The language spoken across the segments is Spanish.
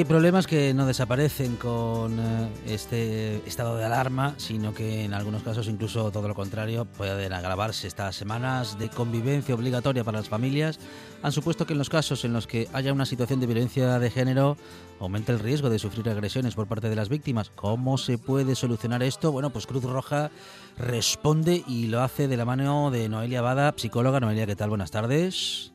Hay problemas que no desaparecen con eh, este estado de alarma, sino que en algunos casos incluso todo lo contrario pueden agravarse. Estas semanas de convivencia obligatoria para las familias han supuesto que en los casos en los que haya una situación de violencia de género aumente el riesgo de sufrir agresiones por parte de las víctimas. ¿Cómo se puede solucionar esto? Bueno, pues Cruz Roja responde y lo hace de la mano de Noelia Bada, psicóloga. Noelia, ¿qué tal? Buenas tardes.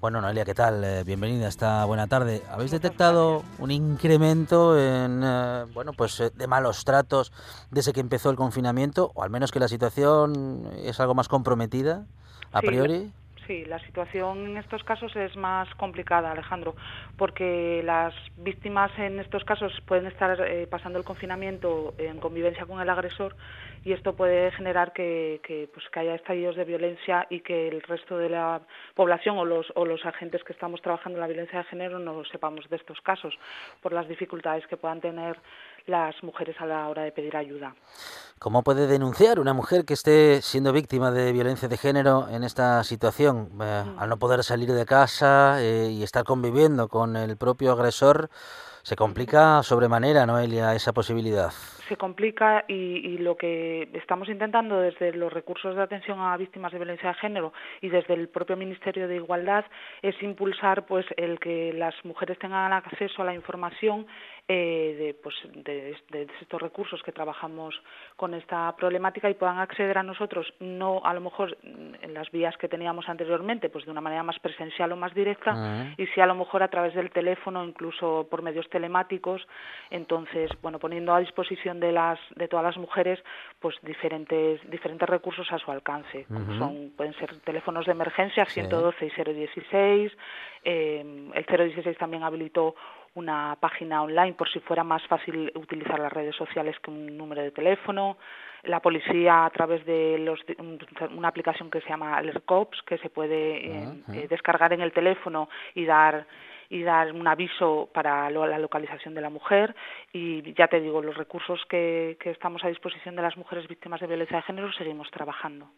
Bueno, Noelia, ¿qué tal? Eh, bienvenida a esta buena tarde. ¿Habéis detectado un incremento en, eh, bueno, pues eh, de malos tratos desde que empezó el confinamiento? O al menos que la situación es algo más comprometida, a Sí, priori. Sí, la situación en estos casos es más complicada, Alejandro, porque las víctimas en estos casos pueden estar eh, pasando el confinamiento en convivencia con el agresor y esto puede generar que, que, pues, que haya estallidos de violencia y que el resto de la población o los, o los agentes que estamos trabajando en la violencia de género no sepamos de estos casos por las dificultades que puedan tener las mujeres a la hora de pedir ayuda. ¿Cómo puede denunciar una mujer que esté siendo víctima de violencia de género en esta situación? Eh, al no poder salir de casa eh, y estar conviviendo con el propio agresor, se complica sobremanera, Noelia, esa posibilidad. se complica y, y lo que estamos intentando desde los recursos de atención a víctimas de violencia de género y desde el propio Ministerio de Igualdad es impulsar pues el que las mujeres tengan acceso a la información eh, de, pues, de, de estos recursos que trabajamos con esta problemática y puedan acceder a nosotros no a lo mejor en las vías que teníamos anteriormente pues de una manera más presencial o más directa Ah. y sí a lo mejor a través del teléfono incluso por medios telemáticos entonces bueno poniendo a disposición de las de todas las mujeres pues diferentes diferentes recursos a su alcance como Ujú. son pueden ser teléfonos de emergencia Sí. 112 y 016 eh, el 016 también habilitó una página online por si fuera más fácil utilizar las redes sociales que un número de teléfono. La policía a través de los, una aplicación que se llama Alert Cops que se puede eh, Ah, eh, descargar en el teléfono y dar y dar un aviso para lo- la localización de la mujer. Y ya te digo los recursos que, que estamos a disposición de las mujeres víctimas de violencia de género seguimos trabajando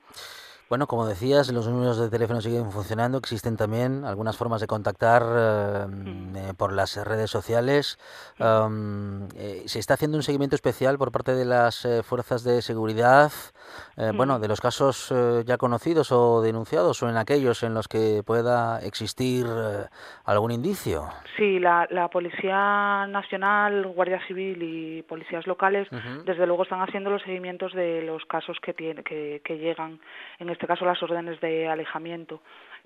Bueno, como decías, los números de teléfono siguen funcionando. Existen también algunas formas de contactar eh, Mm. eh, por las redes sociales. Um, eh, se está haciendo un seguimiento especial por parte de las eh, fuerzas de seguridad, bueno, Mm. de los casos ya conocidos o denunciados o en aquellos en los que pueda existir algún indicio. Sí, la, la Policía Nacional, Guardia Civil y policías locales, desde luego están haciendo los seguimientos de los casos que, tiene, que, que llegan, en este caso las órdenes de alejamiento.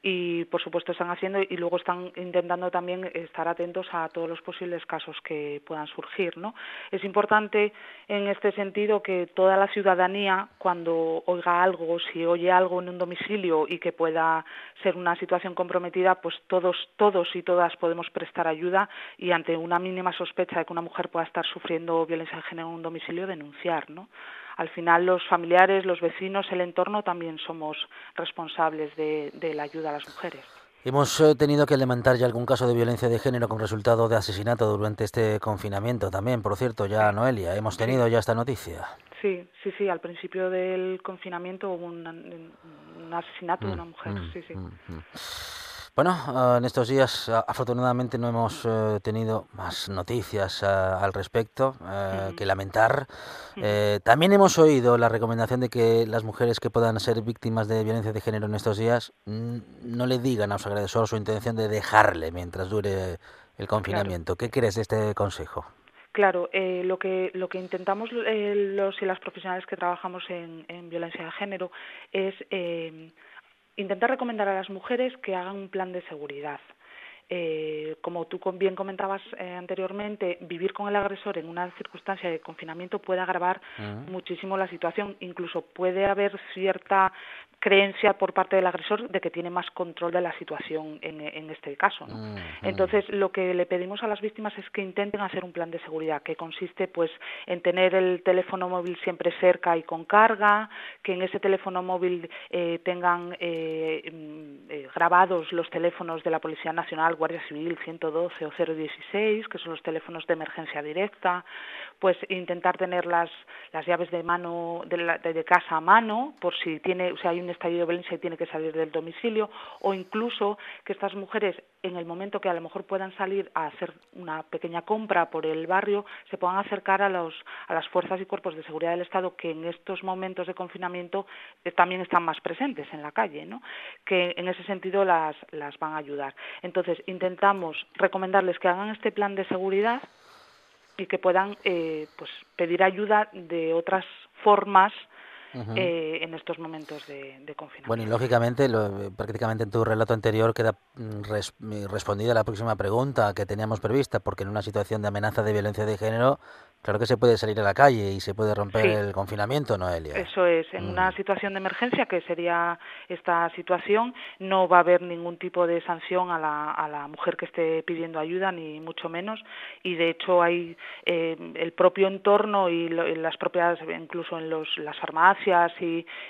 Y por supuesto están haciendo y luego están intentando también estar atentos a todos los posibles casos que puedan surgir. ¿no? Es importante en este sentido que toda la ciudadanía, cuando oiga algo, si oye algo en un domicilio y que pueda ser una situación comprometida, pues todos, todos y todas podemos prestar ayuda y ante una mínima sospecha de que una mujer pueda estar sufriendo violencia de género en un domicilio, denunciar, ¿no? Al final los familiares, los vecinos, el entorno también somos responsables de, de la ayuda a las mujeres. Hemos eh, tenido que lamentar ya algún caso de violencia de género con resultado de asesinato durante este confinamiento también, por cierto, ya Noelia, hemos tenido ya esta noticia. Sí, sí, sí, al principio del confinamiento hubo un, un asesinato de una mujer, Mm, sí, sí. mm, mm. Bueno, ah, en estos días afortunadamente no hemos eh, tenido más noticias ah, al respecto eh, que lamentar. Eh, también hemos oído la recomendación de que las mujeres que puedan ser víctimas de violencia de género en estos días no le digan a su agresor su intención de dejarle mientras dure el confinamiento. ¿Qué crees de este consejo? Claro, eh, lo que lo que intentamos eh, los y las profesionales que trabajamos en, en violencia de género es eh, intentar recomendar a las mujeres que hagan un plan de seguridad. Eh, como tú bien comentabas eh, anteriormente, vivir con el agresor en una circunstancia de confinamiento puede agravar muchísimo la situación. Incluso puede haber cierta creencia por parte del agresor de que tiene más control de la situación en, en este caso. ¿no? Entonces, lo que le pedimos a las víctimas es que intenten hacer un plan de seguridad que consiste pues en tener el teléfono móvil siempre cerca y con carga, que en ese teléfono móvil eh, tengan eh, mm, eh, grabados los teléfonos de la Policía Nacional, Guardia Civil 112 o 016, que son los teléfonos de emergencia directa, pues intentar tener las, las llaves de mano de, la- de- casa a mano por si tiene, o sea, hay un estallido de violencia y tiene que salir del domicilio o incluso que estas mujeres en el momento que a lo mejor puedan salir a hacer una pequeña compra por el barrio se puedan acercar a los a las fuerzas y cuerpos de seguridad del Estado que en estos momentos de confinamiento eh, también están más presentes en la calle, ¿no? Que en ese sentido las las van a ayudar. Entonces, intentamos recomendarles que hagan este plan de seguridad y que puedan eh, pues pedir ayuda de otras formas Eh, en estos momentos de, de confinamiento. Bueno, y lógicamente, lo- prácticamente en tu relato anterior queda mm, res- mm, respondida la próxima pregunta que teníamos prevista, porque en una situación de amenaza de violencia de género, claro que se puede salir a la calle y se puede romper Sí. el confinamiento, Noelia. Eso es, en una Mm. situación de emergencia, que sería esta situación, no va a haber ningún tipo de sanción a la, a la mujer que esté pidiendo ayuda, ni mucho menos, y de hecho hay eh, el propio entorno y, lo- y las propias, incluso en los, las farmacias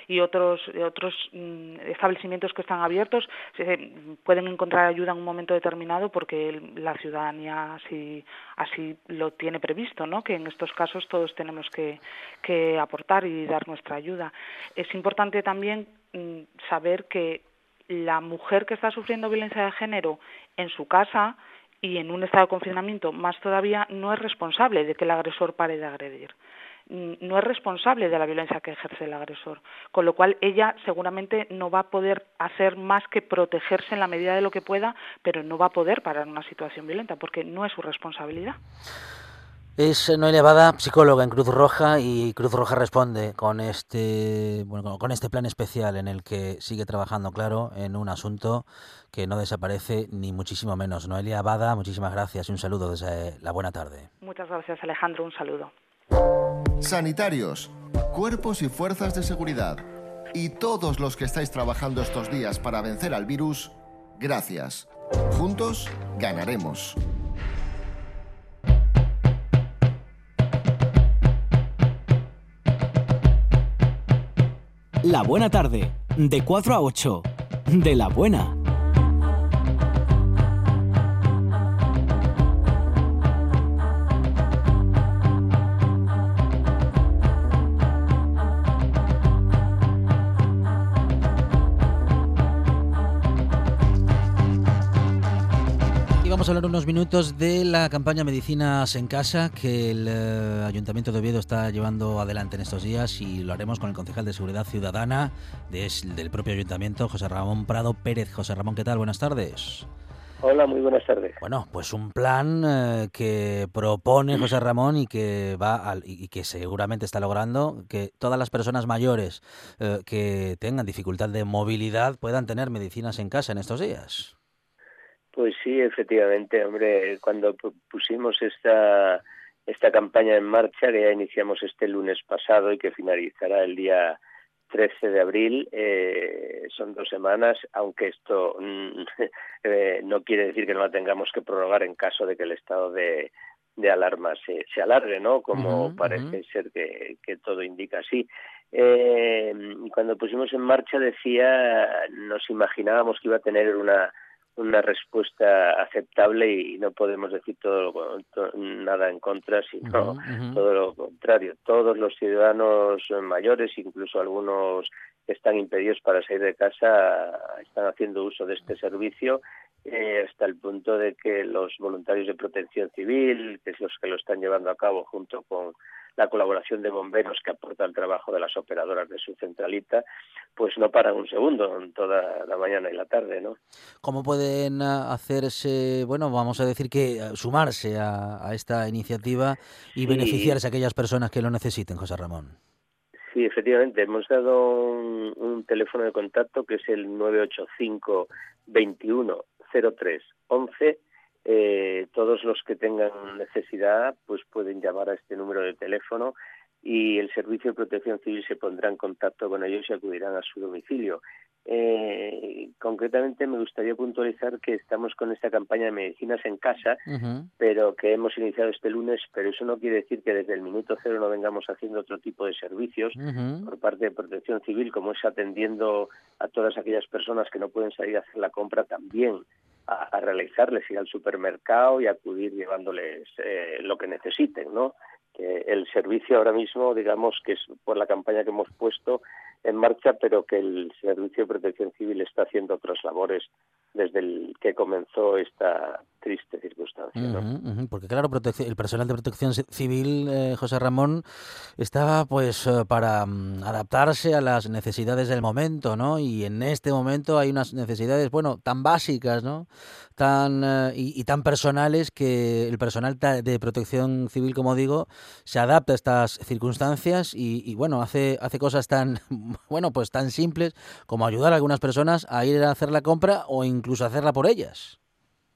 y, otros, otros mm, establecimientos que están abiertos, se, pueden encontrar ayuda en un momento determinado porque la ciudadanía así, así lo tiene previsto, ¿no? que en estos casos todos tenemos que, aportar y dar nuestra ayuda. Es importante también mm, saber que la mujer que está sufriendo violencia de género en su casa y en un estado de confinamiento más todavía no es responsable de que el agresor pare de agredir no es responsable de la violencia que ejerce el agresor, con lo cual ella seguramente no va a poder hacer más que protegerse en la medida de lo que pueda, pero no va a poder parar una situación violenta porque no es su responsabilidad. Es Noelia Bada, psicóloga en Cruz Roja, y Cruz Roja responde con este, bueno, con este plan especial en el que sigue trabajando, claro, en un asunto que no desaparece ni muchísimo menos. Noelia Bada, muchísimas gracias y un saludo desde la buena tarde. Muchas gracias Alejandro, un saludo. Sanitarios, cuerpos y fuerzas de seguridad y todos los que estáis trabajando estos días para vencer al virus, gracias. Juntos ganaremos. La buena tarde, de 4 a 8, de la buena. Vamos a hablar unos minutos de la campaña Medicinas en Casa que el eh, Ayuntamiento de Oviedo está llevando adelante en estos días y lo haremos con el concejal de Seguridad Ciudadana del propio Ayuntamiento, José Ramón Prado Pérez. José Ramón, ¿qué tal? Buenas tardes. Hola, muy buenas tardes. Bueno, pues un plan eh, que propone José Ramón y que va al, y que seguramente está logrando que todas las personas mayores eh, que tengan dificultad de movilidad puedan tener medicinas en casa en estos días. Pues sí, efectivamente, hombre, cuando pusimos esta esta campaña en marcha que ya iniciamos este lunes pasado y que finalizará el día 13 de abril, eh, son dos semanas, aunque esto mm, eh, no quiere decir que no la tengamos que prorrogar en caso de que el estado de, de alarma se, se alargue, ¿no? Como parece ser que, que todo indica así. Eh, cuando pusimos en marcha decía, nos imaginábamos que iba a tener una una respuesta aceptable y no podemos decir todo, nada en contra, sino todo lo contrario. Todos los ciudadanos mayores, incluso algunos que están impedidos para salir de casa, están haciendo uso de este servicio eh, hasta el punto de que los voluntarios de protección civil, que es los que lo están llevando a cabo junto con la colaboración de bomberos que aporta el trabajo de las operadoras de su centralita, pues no paran un segundo en toda la mañana y la tarde, ¿no? ¿Cómo pueden ah, hacerse, bueno, vamos a decir que ah, sumarse a, esta iniciativa y beneficiarse a aquellas personas que lo necesiten, José Ramón? Sí, efectivamente, hemos dado un, teléfono de contacto que es el 985 21 03 11 eh, todos los que tengan necesidad pues pueden llamar a este número de teléfono y el Servicio de Protección Civil se pondrá en contacto con ellos y acudirán a su domicilio. Eh, concretamente me gustaría puntualizar que estamos con esta campaña de medicinas en casa, pero que hemos iniciado este lunes, pero eso no quiere decir que desde el minuto cero no vengamos haciendo otro tipo de servicios por parte de Protección Civil, como es atendiendo a todas aquellas personas que no pueden salir a hacer la compra también a, realizarles, ir al supermercado y acudir llevándoles eh, lo que necesiten, ¿no? Que el servicio ahora mismo, digamos que es por la campaña que hemos puesto en marcha, pero que el Servicio de Protección Civil está haciendo otras labores desde el que comenzó esta triste circunstancia. porque claro, el personal de protección civil, eh, José Ramón, estaba pues eh, para mm, adaptarse a las necesidades del momento, ¿no? Y en este momento hay unas necesidades, bueno, tan básicas, ¿no? Tan eh, y, tan personales que el personal de protección civil, como digo, se adapta a estas circunstancias y, y bueno, hace hace cosas tan bueno, pues tan simples como ayudar a algunas personas a ir a hacer la compra o incluso hacerla por ellas.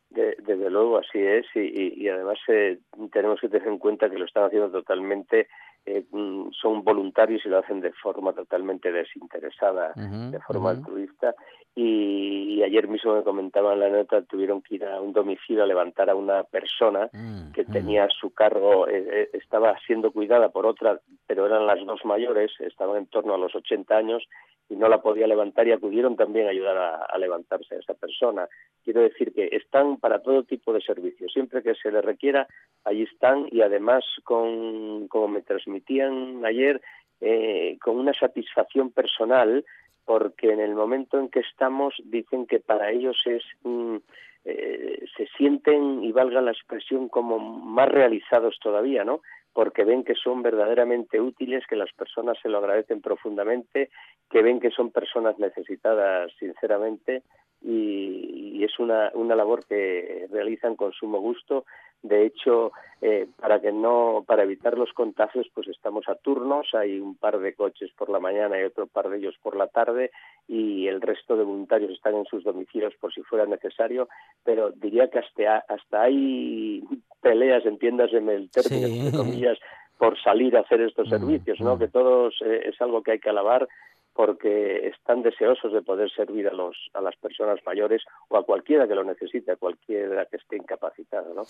Desde luego, así es, y, además eh, tenemos que tener en cuenta que lo están haciendo totalmente eh, mm, son voluntarios y lo hacen de forma totalmente desinteresada, de forma altruista. Y, ayer mismo me comentaban la nota, tuvieron que ir a un domicilio a levantar a una persona mm, que mm. tenía su cargo, eh, eh, estaba siendo cuidada por otra, pero eran las dos mayores, estaban en torno a los 80 años y no la podía levantar y acudieron también a ayudar a, levantarse a esa persona. Quiero decir que están para todo tipo de servicios, siempre que se les requiera, allí están y además, con, como me ayer, eh, con una satisfacción personal, porque en el momento en que estamos dicen que para ellos es mm, eh, se sienten y valga la expresión como más realizados todavía, ¿no? porque ven que son verdaderamente útiles, que las personas se lo agradecen profundamente, que ven que son personas necesitadas sinceramente y, es una, una labor que realizan con sumo gusto. De hecho, eh, para que no, para evitar los contagios, pues estamos a turnos. Hay un par de coches por la mañana y otro par de ellos por la tarde, y el resto de voluntarios están en sus domicilios por si fuera necesario. Pero diría que hasta, hasta hay peleas, entiéndase el término, entre comillas, por salir a hacer estos mm, servicios, ¿no? Mm. Que todos eh, es algo que hay que alabar porque están deseosos de poder servir a los a las personas mayores o a cualquiera que lo necesite, a cualquiera que esté incapacitado, ¿no?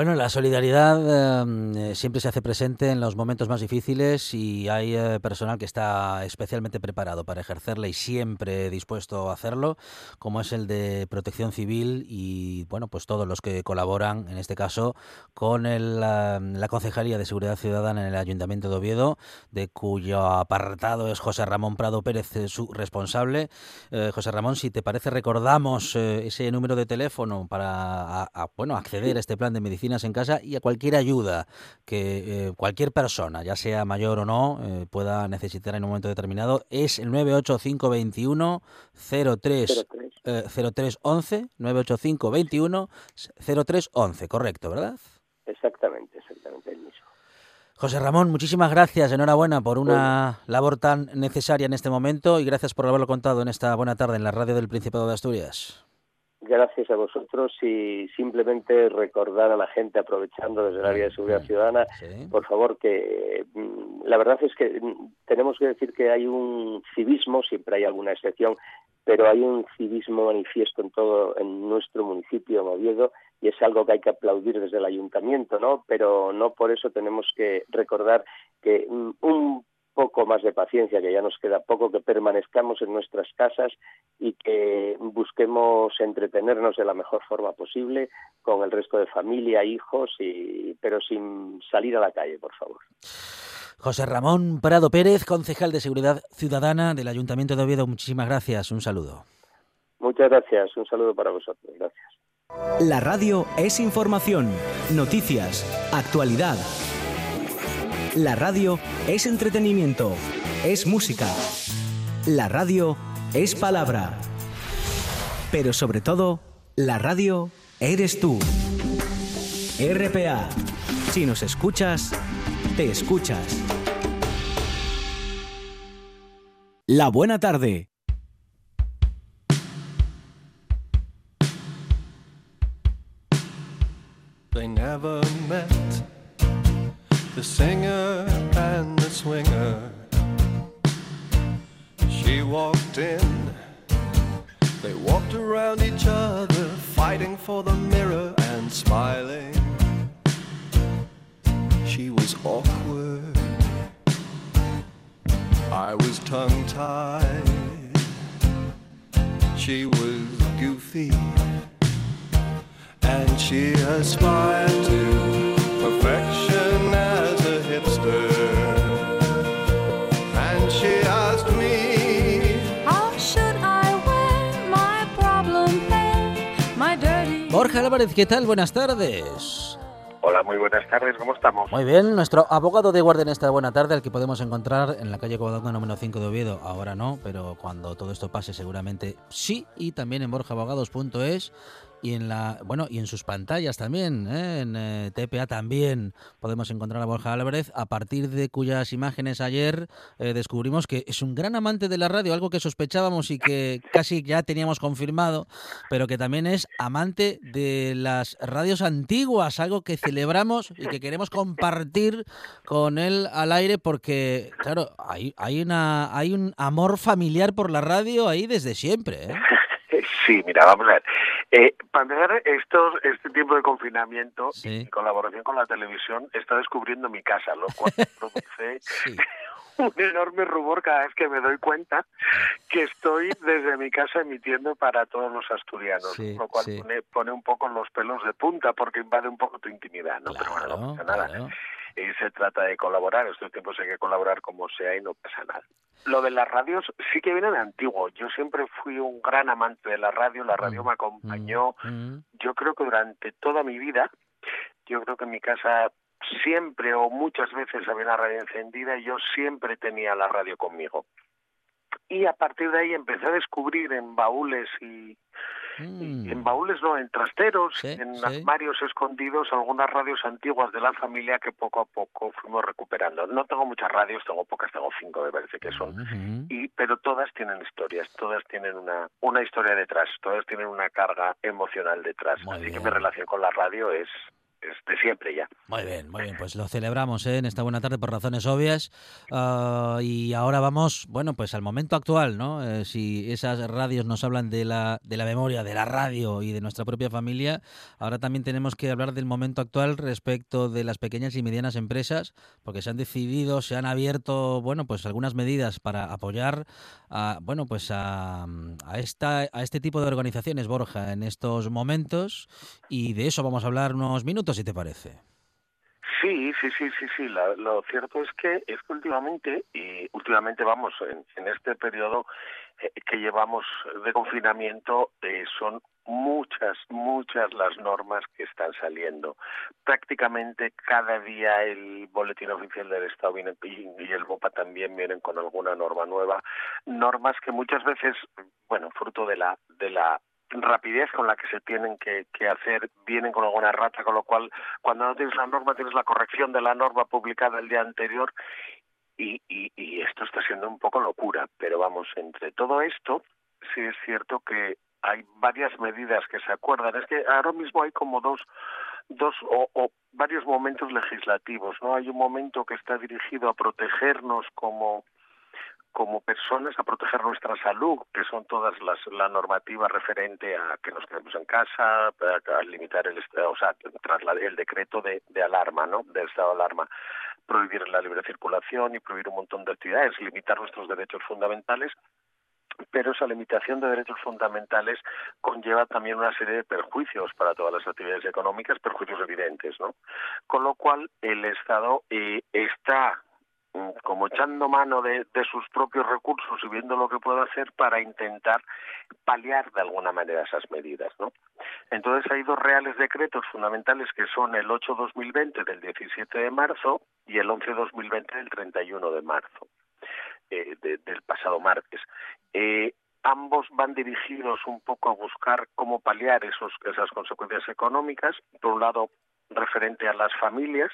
Bueno, la solidaridad em, eh, siempre se hace presente en los momentos más difíciles y hay eh, personal que está especialmente preparado para ejercerla y siempre dispuesto a hacerlo, como es el de Protección Civil y bueno, pues todos los que colaboran, en este caso, con el, la Concejalía de Seguridad Ciudadana en el Ayuntamiento de Oviedo, de cuyo apartado es José Ramón Prado Pérez, eh, su responsable. José Ramón, si te parece, recordamos ese número de teléfono para bueno acceder a este plan de medicina en casa y a cualquier ayuda que eh, cualquier persona, ya sea mayor o no, eh, pueda necesitar en un momento determinado, es el 98521 03 0311 98521 0311, correcto, ¿verdad? Exactamente, exactamente el mismo. José Ramón, muchísimas gracias, enhorabuena por una labor tan necesaria en este momento y gracias por haberlo contado en esta buena tarde en la radio del Principado de Asturias gracias a vosotros y simplemente recordar a la gente, aprovechando desde el área de seguridad ciudadana, por favor, que mm, la verdad es que mm, tenemos que decir que hay un civismo, siempre hay alguna excepción, pero hay un civismo manifiesto en todo en nuestro municipio, Oviedo, y es algo que hay que aplaudir desde el ayuntamiento, ¿no? Pero no por eso tenemos que recordar que mm, un poco más de paciencia, que ya nos queda poco, que permanezcamos en nuestras casas y que busquemos entretenernos de la mejor forma posible con el resto de familia, hijos, y, pero sin salir a la calle, por favor. José Ramón Prado Pérez, concejal de Seguridad Ciudadana del Ayuntamiento de Oviedo, muchísimas gracias. Un saludo. Muchas gracias. Un saludo para vosotros. Gracias. La radio es información, noticias, actualidad la radio es entretenimiento, es música. La radio es palabra. Pero sobre todo, la radio eres tú. RPA. Si nos escuchas, te escuchas. La buena tarde. The singer and the swinger. She walked in, they walked around each other, fighting for the mirror and smiling. She was awkward, I was tongue tied. She was goofy, and she aspired to Borja Álvarez, ¿qué tal? Buenas tardes. Hola, muy buenas tardes, ¿cómo estamos? Muy bien, nuestro abogado de guardia en esta buena tarde, al que podemos encontrar en la calle Covadonga número 5 de Oviedo, ahora no, pero cuando todo esto pase seguramente sí, y también en borjaabogados.es y en la bueno y en sus pantallas también ¿eh? en eh, TPA también podemos encontrar a Borja Álvarez a partir de cuyas imágenes ayer eh, descubrimos que es un gran amante de la radio algo que sospechábamos y que casi ya teníamos confirmado pero que también es amante de las radios antiguas algo que celebramos y que queremos compartir con él al aire porque claro hay hay una hay un amor familiar por la radio ahí desde siempre ¿eh? Sí, mira, vamos a ver. Eh, para empezar, estos, este tiempo de confinamiento y colaboración con la televisión está descubriendo mi casa, lo cual produce un enorme rubor cada vez que me doy cuenta que estoy desde mi casa emitiendo para todos los asturianos, lo cual pone, un poco los pelos de punta porque invade un poco tu intimidad, ¿no? Pero bueno, no pasa nada y se trata de colaborar. Estos tiempos hay que colaborar como sea y no pasa nada. Lo de las radios sí que viene de antiguo. Yo siempre fui un gran amante de la radio, la radio mm, me acompañó. Mm, mm. Yo creo que durante toda mi vida, yo creo que en mi casa siempre o muchas veces había una radio encendida y yo siempre tenía la radio conmigo. Y a partir de ahí empecé a descubrir en baúles y, Mm. En baúles no, en trasteros, en armarios escondidos, algunas radios antiguas de la familia que poco a poco fuimos recuperando. No tengo muchas radios, tengo pocas, tengo cinco me parece que son, y pero todas tienen historias, todas tienen una, una historia detrás, todas tienen una carga emocional detrás. Así que mi relación con la radio es de siempre ya. Muy bien, muy bien, pues lo celebramos ¿eh? en esta buena tarde por razones obvias. Ah, y ahora vamos, bueno, pues al momento actual, ¿no? Eh, si esas radios nos hablan de la, de la memoria, de la radio y de nuestra propia familia, ahora también tenemos que hablar del momento actual respecto de las pequeñas y medianas empresas, porque se han decidido, se han abierto, bueno, pues algunas medidas para apoyar a, bueno, pues a, a, esta, a este tipo de organizaciones, Borja, en estos momentos. Y de eso vamos a hablar unos minutos si te parece. Sí, sí, sí, sí, sí. lo cierto es que es que últimamente, y últimamente vamos, en, este periodo eh, que llevamos de confinamiento, eh, son muchas, muchas las normas que están saliendo. Prácticamente cada día el Boletín Oficial del Estado viene, y el BOPA también vienen con alguna norma nueva. Normas que muchas veces, bueno, fruto de la, de la rapidez con la que se tienen que, hacer vienen con alguna rata, con lo cual cuando no tienes la norma tienes la corrección de la norma publicada el día anterior y, y, esto está siendo un poco locura. Pero vamos, entre todo esto, sí es cierto que hay varias medidas que se acuerdan. Es que ahora mismo hay como dos dos o, o, varios momentos legislativos, ¿no? Hay un momento que está dirigido a protegernos como como personas a proteger nuestra salud, que son todas las la normativa referente a que nos quedemos en casa, a, limitar el o sea, tras el decreto de, de alarma, ¿no? Del estado de alarma, prohibir la libre circulación y prohibir un montón de actividades, limitar nuestros derechos fundamentales pero esa limitación de derechos fundamentales conlleva también una serie de perjuicios para todas las actividades económicas, perjuicios evidentes, ¿no? Con lo cual el Estado eh, está como echando mano de, sus propios recursos y viendo lo que puede hacer para intentar paliar de alguna manera esas medidas, ¿no? Entonces hay dos reales decretos fundamentales que son el 8-2020 del 17 de marzo y el 11-2020 del 31 de marzo eh, del pasado martes. Eh, ambos van dirigidos un poco a buscar cómo paliar esos, esas consecuencias económicas, por un lado referente a las familias,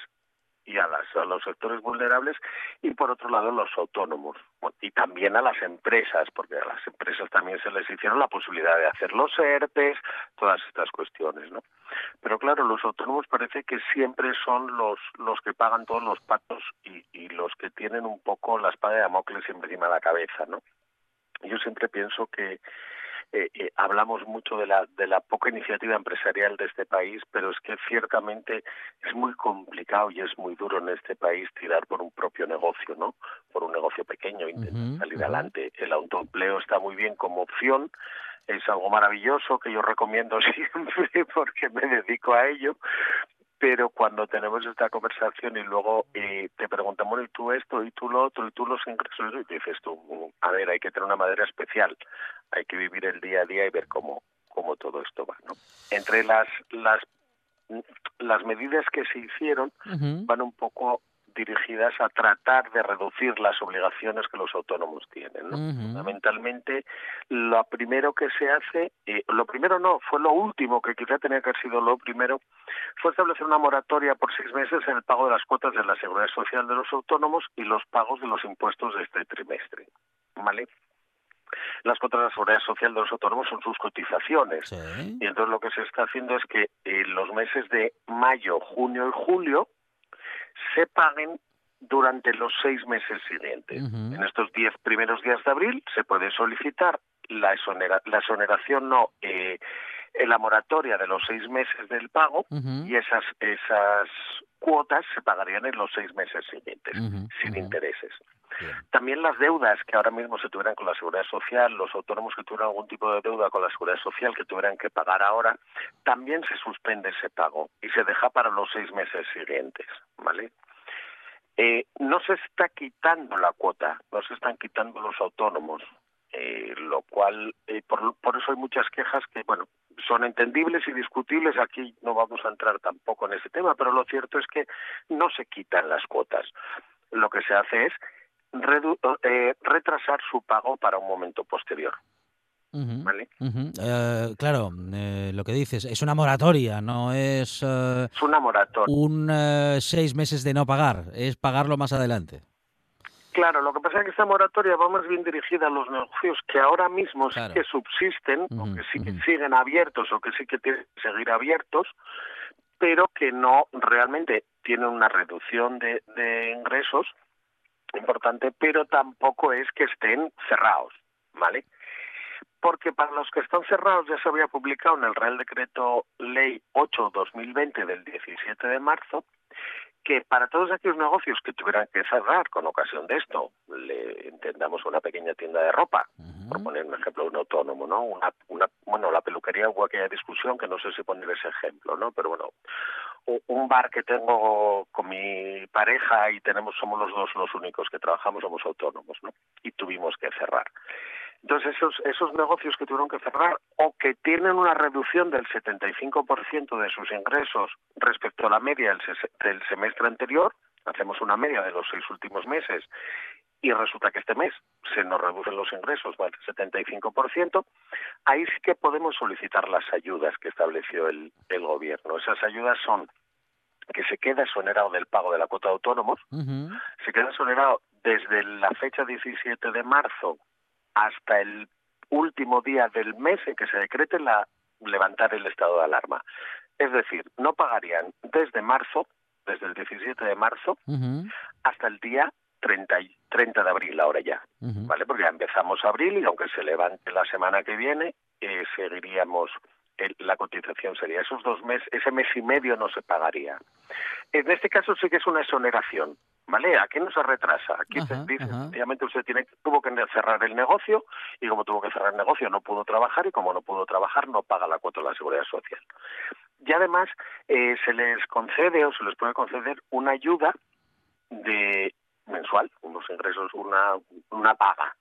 y a, las, a los sectores vulnerables y por otro lado los autónomos y también a las empresas porque a las empresas también se les hicieron la posibilidad de hacer los ERTES todas estas cuestiones no pero claro los autónomos parece que siempre son los los que pagan todos los patos y, y los que tienen un poco la espada de Damocles encima de la cabeza no yo siempre pienso que eh, eh, hablamos mucho de la, de la poca iniciativa empresarial de este país, pero es que ciertamente es muy complicado y es muy duro en este país tirar por un propio negocio, ¿no? Por un negocio pequeño, intentar salir adelante. El autoempleo está muy bien como opción, es algo maravilloso que yo recomiendo siempre porque me dedico a ello, pero cuando tenemos esta conversación y luego eh, te preguntamos y tú esto y tú lo otro y tú los ingresos y dices tú a ver hay que tener una madera especial hay que vivir el día a día y ver cómo cómo todo esto va no entre las las las medidas que se hicieron van un poco dirigidas a tratar de reducir las obligaciones que los autónomos tienen. Fundamentalmente, lo primero que se hace, eh, lo primero no, fue lo último, que quizá tenía que haber sido lo primero, fue establecer una moratoria por seis meses en el pago de las cuotas de la seguridad social de los autónomos y los pagos de los impuestos de este trimestre. ¿Vale? las cuotas de la seguridad social de los autónomos son sus cotizaciones. Y entonces lo que se está haciendo es que en los meses de mayo, junio y julio se paguen durante los seis meses siguientes. En estos diez primeros días de abril se puede solicitar la, la exoneración, no, eh, la moratoria de los seis meses del pago y esas, esas cuotas se pagarían en los seis meses siguientes, sin intereses. También las deudas que ahora mismo se tuvieran con la seguridad social, los autónomos que tuvieran algún tipo de deuda con la seguridad social que tuvieran que pagar ahora, también se suspende ese pago y se deja para los seis meses siguientes, ¿vale? Eh, no se está quitando la cuota, no se están quitando los autónomos, eh, lo cual, eh, por, por eso hay muchas quejas que, bueno, son entendibles y discutibles. Aquí no vamos a entrar tampoco en ese tema, pero lo cierto es que no se quitan las cuotas. Lo que se hace es eh, retrasar su pago para un momento posterior. ¿Vale? Eh, claro, eh, lo que dices, es una moratoria, no es, es una moratoria. un seis meses de no pagar, es pagarlo más adelante. Claro, lo que pasa es que esta moratoria va más bien dirigida a los negocios que ahora mismo sí que subsisten, o que sí que siguen abiertos, o que sí que tienen que seguir abiertos, pero que no realmente tienen una reducción de, de ingresos importante, pero tampoco es que estén cerrados, ¿vale? Porque para los que están cerrados ya se había publicado en el Real Decreto Ley 8-2020 del 17 de marzo que para todos aquellos negocios que tuvieran que cerrar con ocasión de esto, le entendamos una pequeña tienda de ropa, por poner un ejemplo, un autónomo, ¿no? Una, una, bueno, la peluquería hubo aquella discusión que no sé si poner ese ejemplo, ¿no? Pero bueno, un bar que tengo con mi pareja y tenemos somos los dos los únicos que trabajamos, somos autónomos, ¿no? Y tuvimos que cerrar. Entonces, esos, esos negocios que tuvieron que cerrar o que tienen una reducción del 75% de sus ingresos respecto a la media del, del semestre anterior, hacemos una media de los seis últimos meses y resulta que este mes se nos reducen los ingresos del 75%, ahí sí que podemos solicitar las ayudas que estableció el, el gobierno. Esas ayudas son que se queda exonerado del pago de la cuota de autónomos, se queda exonerado desde la fecha 17 de marzo hasta el último día del mes en que se decrete la levantar el estado de alarma. Es decir, no pagarían desde marzo, desde el 17 de marzo, hasta el día 30, 30 de abril, ahora ya, ¿vale? Porque ya empezamos abril y aunque se levante la semana que viene, eh, seguiríamos, la cotización sería esos dos meses, ese mes y medio no se pagaría. En este caso sí que es una exoneración, ¿vale? Aquí no se retrasa. Aquí se dice, efectivamente, usted tiene, tuvo que cerrar el negocio y como tuvo que cerrar el negocio no pudo trabajar y como no pudo trabajar no paga la cuota de la seguridad social. Y además eh, se les concede o se les puede conceder una ayuda de mensual, unos ingresos, una, una paga,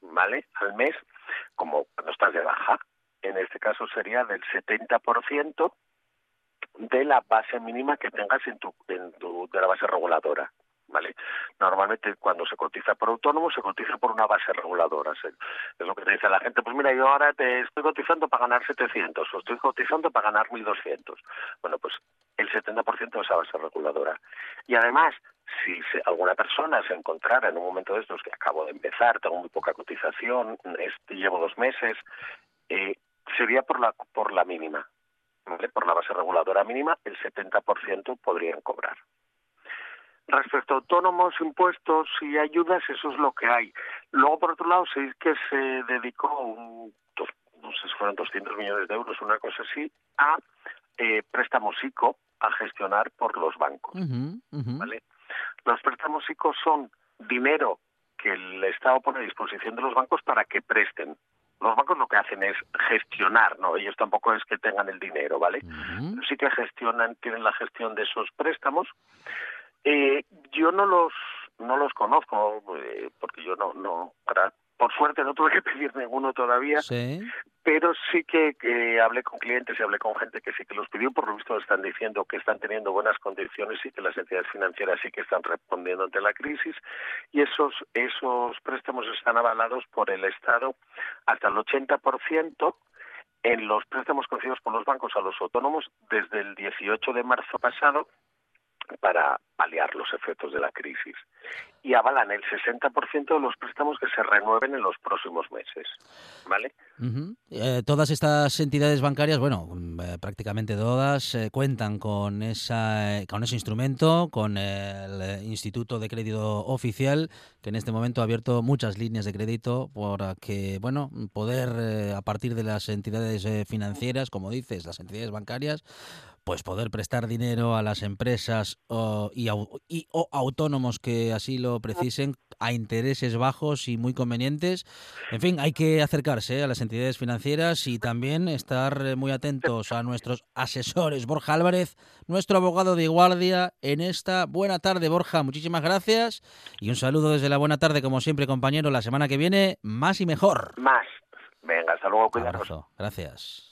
¿vale? Al mes, como cuando estás de baja. En este caso sería del 70% de la base mínima que tengas en tu, en tu de la base reguladora. ¿Vale? Normalmente cuando se cotiza por autónomo se cotiza por una base reguladora. Es lo que te dice la gente, pues mira, yo ahora te estoy cotizando para ganar 700 o estoy cotizando para ganar 1200. Bueno, pues el 70% de esa base reguladora. Y además, si alguna persona se encontrara en un momento de estos que acabo de empezar, tengo muy poca cotización, llevo dos meses, eh, sería por la, por la mínima. ¿vale? Por la base reguladora mínima, el 70% podrían cobrar. Respecto a autónomos, impuestos y ayudas, eso es lo que hay. Luego, por otro lado, sí que se dedicó, un, no sé si fueron 200 millones de euros, una cosa así, a eh, préstamos ICO a gestionar por los bancos. ¿vale? Los préstamos ICO son dinero que el Estado pone a disposición de los bancos para que presten. Los bancos lo que hacen es gestionar, ¿no? Ellos tampoco es que tengan el dinero, ¿vale? Sí que gestionan, tienen la gestión de esos préstamos eh, yo no los no los conozco eh, porque yo no no por suerte no tuve que pedir ninguno todavía pero sí que, hablé con clientes y hablé con gente que sí que los pidió por lo visto están diciendo que están teniendo buenas condiciones y que las entidades financieras sí que están respondiendo ante la crisis y esos esos préstamos están avalados por el Estado hasta el 80% en los préstamos concedidos por los bancos a los autónomos desde el 18 de marzo pasado para paliar los efectos de la crisis y avalan el 60% de los préstamos que se renueven en los próximos meses, ¿vale? Eh, todas estas entidades bancarias, bueno, eh, prácticamente todas eh, cuentan con esa con ese instrumento, con el Instituto de Crédito Oficial que en este momento ha abierto muchas líneas de crédito para que, bueno, poder a partir de las entidades financieras, como dices, las entidades bancarias pues poder prestar dinero a las empresas y, o autónomos que así lo precisen a intereses bajos y muy convenientes. En fin, hay que acercarse ¿eh? a las entidades financieras y también estar eh, muy atentos a nuestros asesores. Borja Álvarez, nuestro abogado de guardia en esta buena tarde. Borja, muchísimas gracias y un saludo desde la buena tarde, como siempre, compañero. La semana que viene, más y mejor. Más. Venga, hasta luego. Gracias.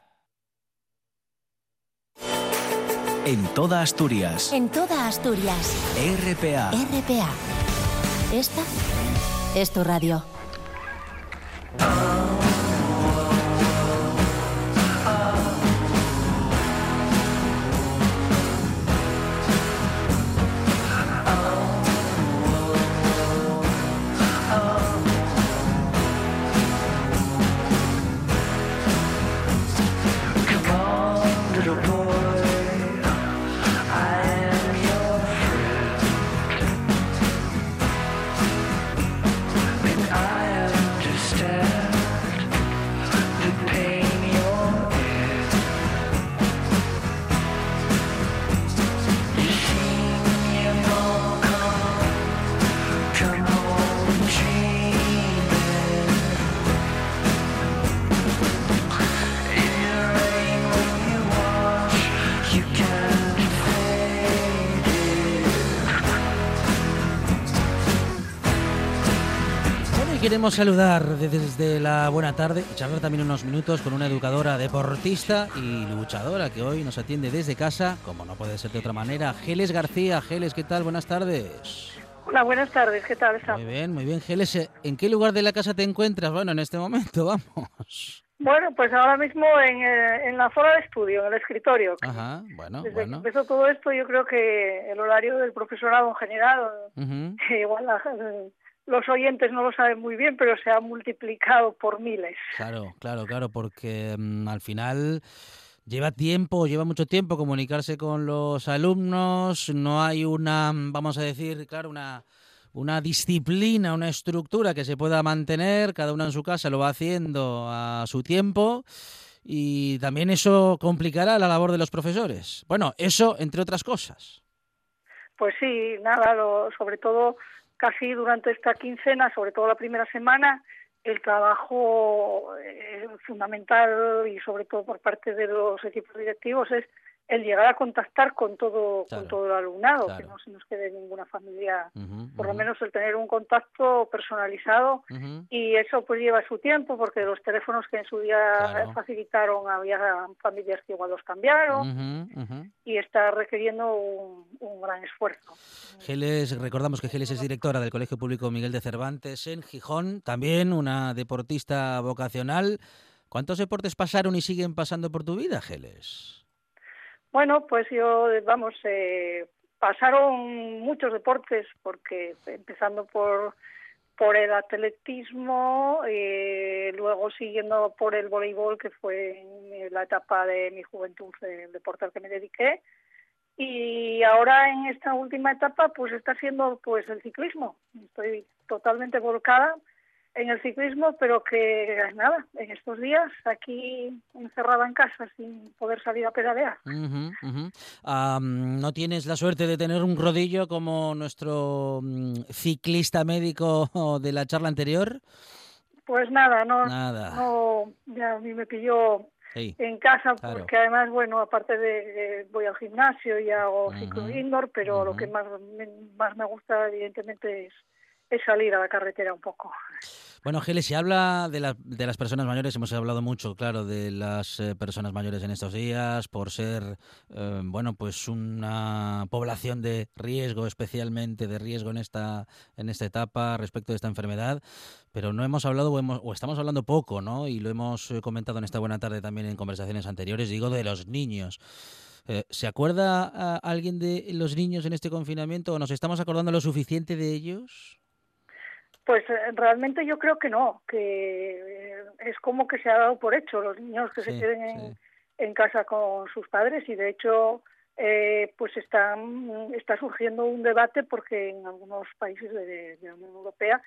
En toda Asturias. En toda Asturias. RPA. RPA. Esta es tu radio. Queremos saludar desde la buena tarde charlar también unos minutos con una educadora deportista y luchadora que hoy nos atiende desde casa, como no puede ser de otra manera, Geles García. Geles, ¿qué tal? Buenas tardes. Hola, buenas tardes, ¿qué tal? Muy bien, muy bien. Geles, ¿en qué lugar de la casa te encuentras? Bueno, en este momento, vamos. Bueno, pues ahora mismo en, eh, en la zona de estudio, en el escritorio. Ajá, bueno, Desde bueno. que empezó todo esto, yo creo que el horario del profesorado en general, Ujú. igual la- los oyentes no lo saben muy bien, pero se ha multiplicado por miles. Claro, claro, claro, porque mm, al final lleva tiempo, lleva mucho tiempo comunicarse con los alumnos, no hay una, mm, vamos a decir, claro, una, una disciplina, una estructura que se pueda mantener, cada uno en su casa lo va haciendo a su tiempo y también eso complicará la labor de los profesores. Bueno, eso entre otras cosas. Pues sí, nada, lo- sobre todo casi durante esta quincena, sobre todo la primera semana, el trabajo eh, fundamental y sobre todo por parte de los equipos directivos es el llegar a contactar con todo Claro, con todo el alumnado, que no se nos quede ninguna familia, por lo menos el tener un contacto personalizado y eso pues lleva su tiempo porque los teléfonos que en su día Claro. facilitaron había familias que igual los cambiaron y está requiriendo un, un gran esfuerzo. Geles, recordamos que Geles es directora del Colegio Público Miguel de Cervantes en Gijón, también una deportista vocacional. ¿Cuántos deportes pasaron y siguen pasando por tu vida, Geles? Bueno, pues yo, vamos, eh, pasaron muchos deportes, porque empezando por por el atletismo, eh, luego siguiendo por el voleibol, que fue la etapa de mi juventud el deporte al que me dediqué, y ahora en esta última etapa, pues está siendo pues el ciclismo. Estoy totalmente volcada en el ciclismo, pero que nada, en estos días aquí encerrada en casa sin poder salir a pedalear. ¿No tienes la suerte de tener un rodillo como nuestro mm, ciclista médico de la charla anterior? Pues nada, no, Nada. no, ya a mí me pilló Sí. en casa Claro. porque además, bueno, aparte de, de- voy al gimnasio y hago ciclo indoor, pero lo que más más me gusta evidentemente es, es salir a la carretera un poco. Bueno, Geles, se habla de, la- de las personas mayores, hemos hablado mucho, claro, de las eh, personas mayores en estos días, por ser, eh, bueno, pues una población de riesgo, especialmente de riesgo en esta, en esta etapa respecto de esta enfermedad, pero no hemos hablado o, hemos- o estamos hablando poco, ¿no? Y lo hemos eh, comentado en esta buena tarde también en conversaciones anteriores, digo, de los niños. ¿Se acuerda alguien de los niños en este confinamiento o nos estamos acordando lo suficiente de ellos? Pues eh, realmente yo creo que no, que eh, es como que se ha dado por hecho los niños que se queden en, sí. en casa con sus padres y de hecho eh, pues están, está surgiendo un debate porque en algunos países de, de la Unión Europea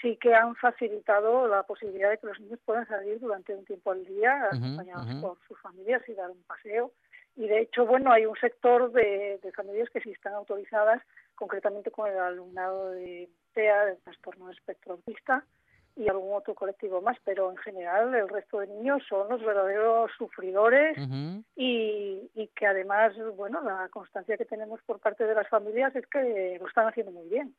sí que han facilitado la posibilidad de que los niños puedan salir durante un tiempo al día acompañados por sus familias y dar un paseo y de hecho bueno hay un sector de, de familias que sí están autorizadas concretamente con el alumnado de TEA, del trastorno de espectro autista y algún otro colectivo más, pero en general el resto de niños son los verdaderos sufridores y, y que además, bueno, la constancia que tenemos por parte de las familias es que lo están haciendo muy bien.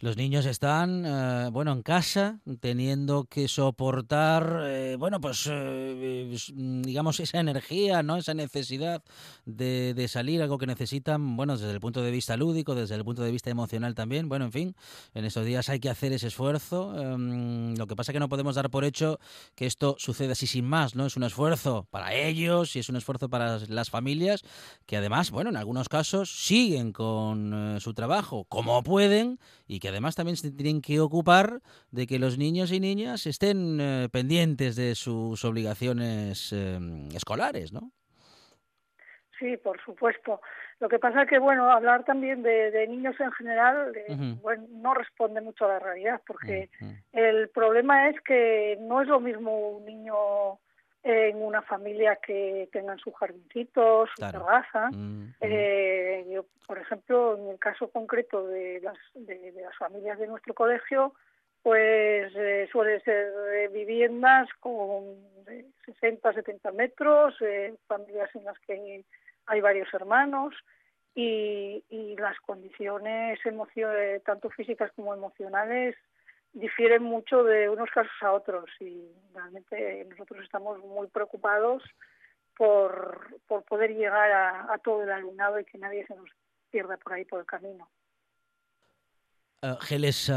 Los niños están, eh, bueno, en casa, teniendo que soportar, eh, bueno, pues, eh, digamos, esa energía, ¿no? Esa necesidad de, de, salir, algo que necesitan, bueno, desde el punto de vista lúdico, desde el punto de vista emocional también. Bueno, en fin, en estos días hay que hacer ese esfuerzo. Em, lo que pasa es que no podemos dar por hecho que esto suceda así sin más, ¿no? Es un esfuerzo para ellos y es un esfuerzo para las familias que además, bueno, en algunos casos siguen con su trabajo como pueden y que además también se tienen que ocupar de que los niños y niñas estén eh, pendientes de sus obligaciones em, escolares, ¿no? Sí, por supuesto. Lo que pasa es que, bueno, hablar también de, niños en general bueno, no responde mucho a la realidad, porque el problema es que no es lo mismo un niño en una familia que tengan su jardincito, su terraza. Mm, eh, yo, por ejemplo, en el caso concreto de las, de, las familias de nuestro colegio, pues eh, suele ser eh, viviendas con 60, 70 metros, familias en las que hay varios hermanos y, y las condiciones tanto físicas como emocionales difieren mucho de unos casos a otros y realmente nosotros estamos muy preocupados por, por poder llegar a, a todo el alumnado y que nadie se nos pierda por ahí por el camino. Uh, Geles,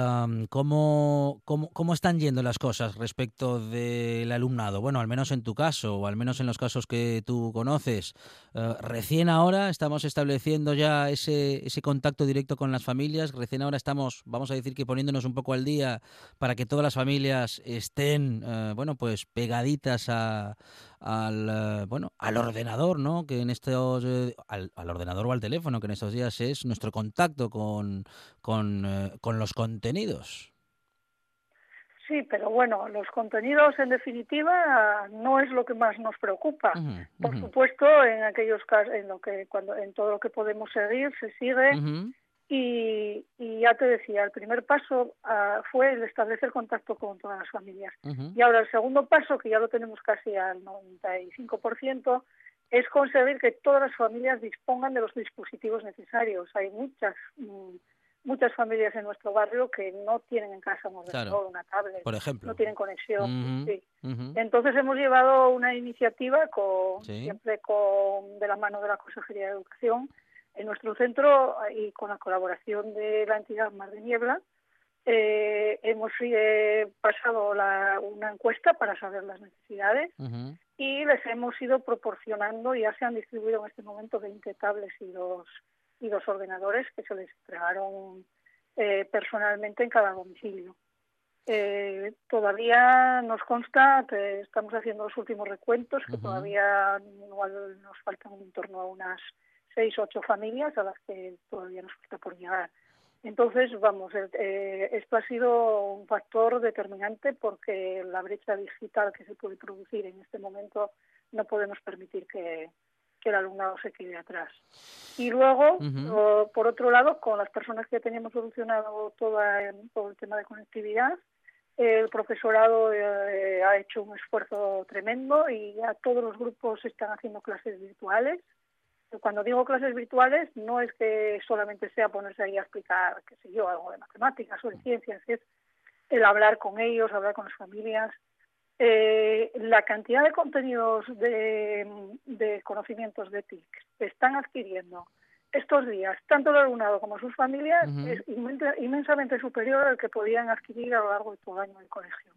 ¿cómo, cómo, están yendo las cosas respecto del alumnado? Bueno, al menos en tu caso, o al menos en los casos que tú conoces. Eh, recién ahora estamos estableciendo ya ese, ese contacto directo con las familias. Recién ahora estamos, vamos a decir que poniéndonos un poco al día para que todas las familias estén, eh, bueno, pues pegaditas a, al bueno al ordenador no que en estos eh, al, ordenador o al teléfono que en estos días es nuestro contacto con con, con los contenidos Sí, pero bueno, los contenidos en definitiva no es lo que más nos preocupa. Por supuesto, en aquellos casos, en lo que cuando en todo lo que podemos seguir se sigue y, ya te decía, el primer paso uh, fue el establecer contacto con todas las familias. Y ahora el segundo paso, que ya lo tenemos casi al 95%, es conseguir que todas las familias dispongan de los dispositivos necesarios. Hay muchas mm, muchas familias en nuestro barrio que no tienen en casa un ordenador, una tablet, por ejemplo. no tienen conexión. sí. Entonces hemos llevado una iniciativa con, siempre con de la mano de la Consejería de Educación en nuestro centro y con la colaboración de la entidad Mar de Niebla eh, hemos eh, pasado una encuesta para saber las necesidades y les hemos ido proporcionando, ya se han distribuido en este momento 20 tablets y dos, y dos ordenadores que se les entregaron eh, personalmente en cada domicilio. todavía nos consta que estamos haciendo los últimos recuentos, que todavía igual nos faltan en torno a unas seis o ocho familias a las que todavía nos falta por llegar. Entonces, vamos, eh, esto ha sido un factor determinante porque la brecha digital que se puede producir en este momento no podemos permitir que, el alumnado se quede atrás. Y luego, por otro lado, con las personas que teníamos solucionado toda, todo el tema de conectividad, el profesorado eh, ha hecho un esfuerzo tremendo y ya todos los grupos están haciendo clases virtuales cuando digo clases virtuales, no es que solamente sea ponerse ahí a explicar, qué sé yo, algo de matemáticas o de ciencias, es el hablar con ellos, hablar con las familias. Eh, la cantidad de contenidos de, conocimientos de TIC que están adquiriendo estos días, tanto el alumnado como sus familias, es inmensamente superior al que podían adquirir a lo largo de todo el año del colegio.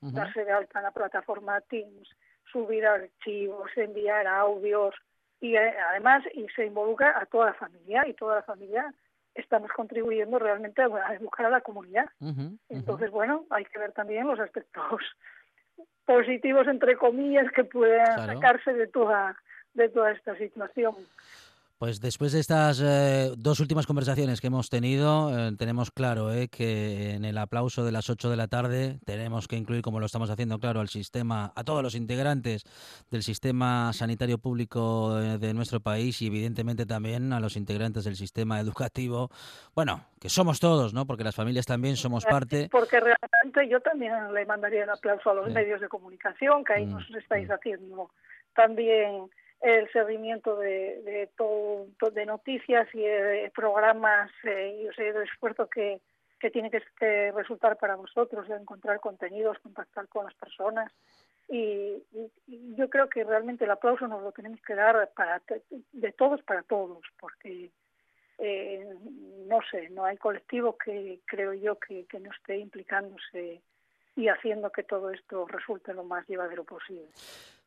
Darse de alta en la plataforma Teams, subir archivos, enviar audios, y eh, además y se involucra a toda la familia y toda la familia estamos contribuyendo realmente a educar a la comunidad. Entonces, bueno, hay que ver también los aspectos positivos, entre comillas, que puedan sacarse de toda, de toda esta situación. Pues después de estas eh, dos últimas conversaciones que hemos tenido, eh, tenemos claro eh, que en el aplauso de las 8 de la tarde tenemos que incluir, como lo estamos haciendo claro, al sistema, a todos los integrantes del sistema sanitario público de nuestro país y evidentemente también a los integrantes del sistema educativo. Bueno, que somos todos, ¿no? Porque las familias también somos parte. Porque realmente yo también le mandaría el aplauso a los medios de comunicación, que ahí mm, nos estáis mm. haciendo también el seguimiento de, de todo de noticias y de programas eh, y el esfuerzo que, que tiene que, resultar para vosotros, de encontrar contenidos, contactar con las personas. Y, yo creo que realmente el aplauso nos lo tenemos que dar para de todos para todos, porque eh, no sé, no hay colectivo que creo yo que no esté implicándose y haciendo que todo esto resulte lo más llevadero posible.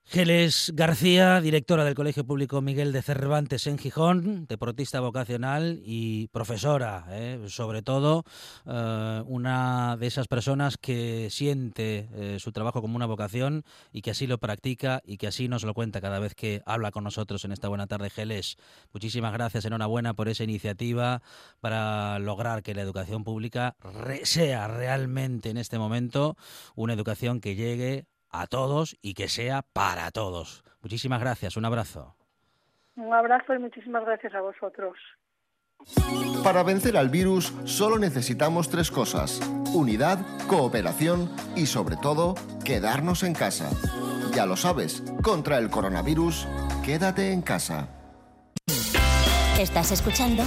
Geles García, directora del Colegio Público Miguel de Cervantes en Gijón, deportista vocacional y profesora, ¿eh? sobre todo eh, una de esas personas que siente eh, su trabajo como una vocación y que así lo practica y que así nos lo cuenta cada vez que habla con nosotros en esta buena tarde. Geles, muchísimas gracias, enhorabuena por esa iniciativa para lograr que la educación pública sea realmente en este momento una educación que llegue a todos y que sea para todos. Muchísimas gracias, un abrazo. Un abrazo y muchísimas gracias a vosotros. Para vencer al virus solo necesitamos tres cosas. Unidad, cooperación y sobre todo, quedarnos en casa. Ya lo sabes, contra el coronavirus, quédate en casa. Estás escuchando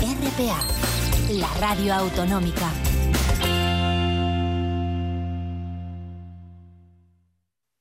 RPA, la radio autonómica.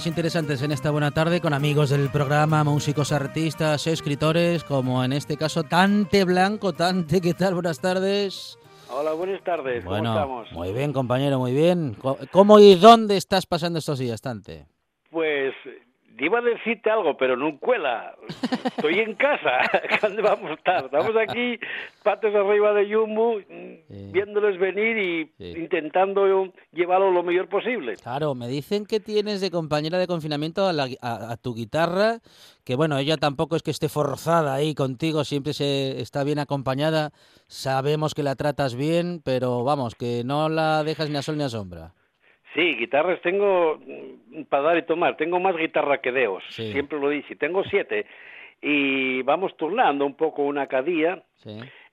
Conversaciones interesantes en esta buena tarde con amigos del programa, músicos, artistas, escritores, como en este caso Tante Blanco. Tante, ¿qué tal? Buenas tardes. Hola, buenas tardes. ¿Cómo estamos? Muy bien, compañero, muy bien. ¿Cómo y dónde estás pasando estos días, Tante? Pues iba a decirte algo, pero no cuela. Estoy en casa. ¿Dónde vamos a estar? Estamos aquí, patas arriba de Jumbo, viéndoles venir y intentando llevarlo lo mejor posible. Claro, me dicen que tienes de compañera de confinamiento a, tu guitarra, que bueno, ella tampoco es que esté forzada ahí contigo, siempre se está bien acompañada. Sabemos que la tratas bien, pero vamos, que no la dejas ni a sol ni a sombra. Sí, guitarras tengo mm, para dar y tomar. Tengo más guitarra que deos, siempre lo dije. Tengo siete y vamos turnando un poco una cada día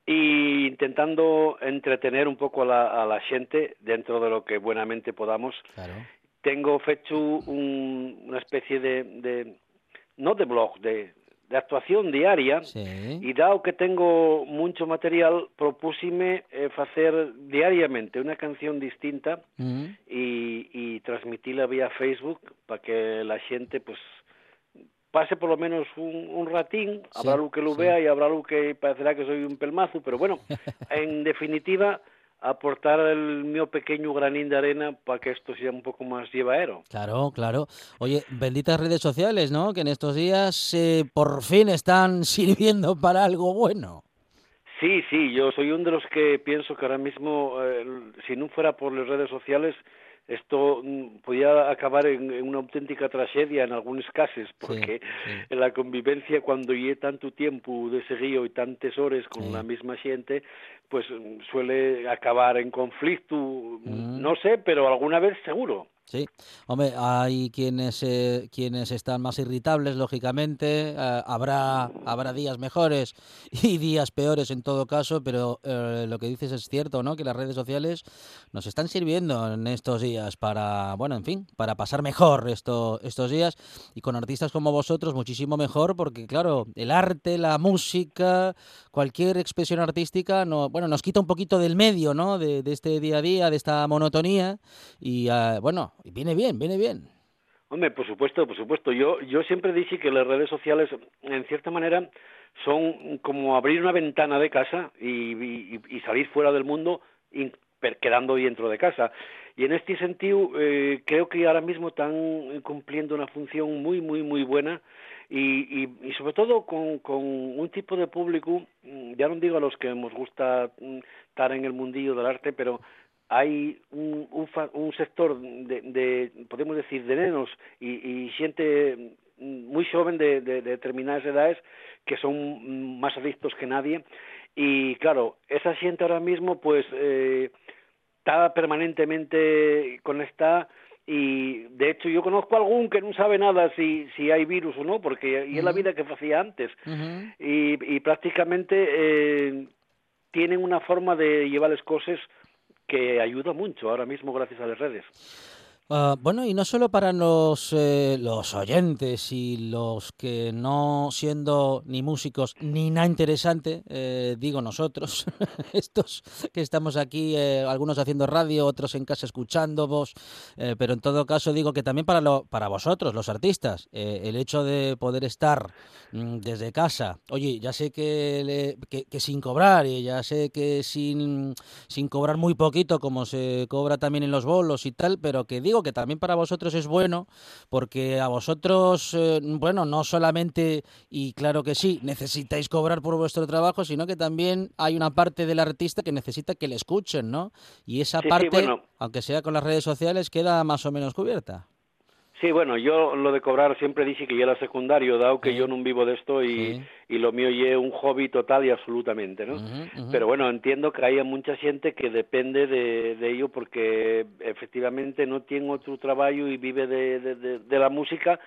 y intentando entretener un poco a la, a la gente dentro de lo que buenamente podamos. Tengo hecho una especie de, de, no de blog, de, de actuación diaria y dado que tengo mucho material propúsime eh, hacer diariamente una canción distinta mm. y, y transmitirla vía Facebook para que la gente pues pase por lo menos un, un ratín, habrá algo que lo vea y habrá algo que parecerá que soy un pelmazo, pero bueno, en definitiva aportar el mío pequeño granín de arena para que esto sea un poco más llevadero. Claro, claro. Oye, benditas redes sociales, ¿no? Que en estos días eh, por fin están sirviendo para algo bueno. Sí, sí, yo soy uno de los que pienso que ahora mismo, eh, si no fuera por las redes sociales, esto mm, podía acabar en, una auténtica tragedia en algunos casos, porque en la convivencia, cuando lleve tanto tiempo de seguido y tantas horas con la misma gente, pues mm, suele acabar en conflicto, mm. no sé, pero alguna vez seguro. Sí, hombre, hay quienes eh, quienes están más irritables, lógicamente, eh, habrá habrá días mejores y días peores en todo caso, pero eh, lo que dices es cierto, ¿no? Que las redes sociales nos están sirviendo en estos días para, bueno, en fin, para pasar mejor esto, estos días y con artistas como vosotros muchísimo mejor, porque claro, el arte, la música, cualquier expresión artística, no, bueno, nos quita un poquito del medio, ¿no? De, de este día a día, de esta monotonía y bueno y viene bien, viene bien. Hombre, por supuesto, por supuesto. Yo, yo siempre dije que las redes sociales, en cierta manera, son como abrir una ventana de casa y, y, salir fuera del mundo quedando dentro de casa. Y en este sentido, eh, creo que ahora mismo están cumpliendo una función muy, muy, muy buena y, y, sobre todo con, con, un tipo de público, mm, ya no digo a los que nos gusta mm, estar en el mundillo del arte, pero hay un, un, un sector de, de, podemos decir, de nenos y, y gente muy joven de, de, determinadas edades que son más adictos que nadie. Y claro, esa gente ahora mismo pues eh, está permanentemente conectada y de hecho yo conozco algún que no sabe nada si, si hay virus o no, porque y es la vida que hacía antes. Y, y prácticamente eh, tienen una forma de llevar las cosas que ayuda mucho ahora mismo gracias a las redes. Uh, bueno, y no solo para los, eh, los oyentes y los que no siendo ni músicos ni nada interesante, eh, digo nosotros, estos que estamos aquí, eh, algunos haciendo radio, otros en casa escuchando vos, pero en todo caso digo que también para, lo, para vosotros, los artistas, el hecho de poder estar mm, desde casa, oye, ya sé que, que, que, sin cobrar, y ya sé que sin, sin cobrar muy poquito, como se cobra también en los bolos y tal, pero que digo que también para vosotros es bueno, porque a vosotros, eh, bueno, no solamente, y claro que sí, necesitáis cobrar por vuestro trabajo, sino que también hay una parte del artista que necesita que le escuchen, ¿no? Y esa parte, aunque sea con las redes sociales, queda más o menos cubierta. Sí, bueno, yo lo de cobrar siempre dije que yo era secundario, dado que yo no vivo de esto y, y lo mío es un hobby total y absolutamente, ¿no? Pero bueno, entiendo que hay mucha gente que depende de, de ello porque efectivamente no tiene otro trabajo y vive de, de, de la música,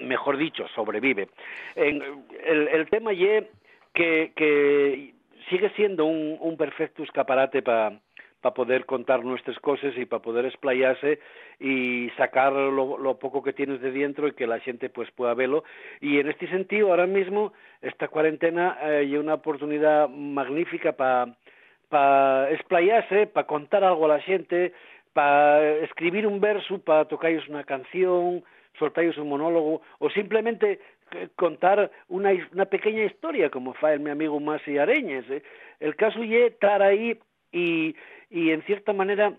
mejor dicho, sobrevive. En, el, el tema es que, que sigue siendo un, un perfecto escaparate para para poder contar nuestras cosas y para poder explayarse y sacar lo, poco que tienes de dentro y que la gente pues pueda verlo. Y en este sentido, ahora mismo, esta cuarentena eh, es una oportunidad magnífica para para explayarse, para contar algo a la gente, para escribir un verso, para tocaros una canción, soltaros un monólogo o simplemente eh, contar una, una pequeña historia como fue mi amigo Masi Areñez. ¿eh? El caso es estar ahí y y en cierta manera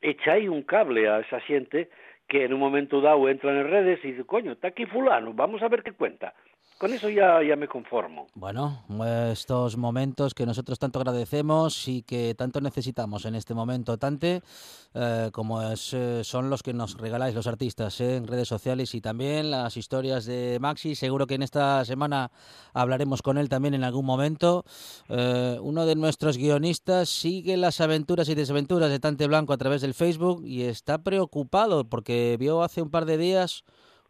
echáis un cable a esa gente que en un momento dado entra en redes y dice, coño, está aquí fulano, vamos a ver qué cuenta. Con eso ya, ya me conformo. Bueno, estos momentos que nosotros tanto agradecemos y que tanto necesitamos en este momento, Tante, eh, como es, eh, son los que nos regaláis los artistas eh, en redes sociales y también las historias de Maxi. Seguro que en esta semana hablaremos con él también en algún momento. uno de nuestros guionistas sigue las aventuras y desventuras de Tante Blanco a través del Facebook y está preocupado porque vio hace un par de días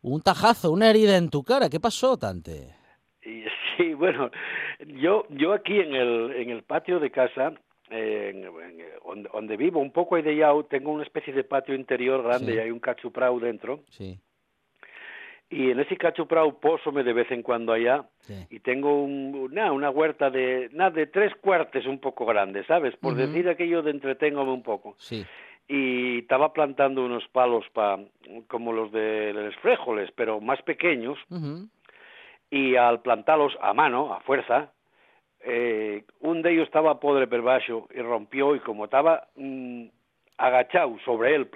un tajazo, una herida en tu cara. ¿Qué pasó, Tante? Sí, bueno, yo, yo aquí en el, en el patio de casa, en, donde, vivo, un poco ideado, tengo una especie de patio interior grande y hay un cachuprau dentro. Sí. Y en ese cachuprau pósome de vez en cuando allá y tengo una, una huerta de, nada, de tres cuartos un poco grande, ¿sabes? Por decir aquello de entreténgome un poco. Sí y estaba plantando unos palos pa, como los de los fréjoles, pero más pequeños, y al plantarlos a mano, a fuerza, eh, un de ellos estaba podre per y rompió, y como estaba mm, agachado sobre él,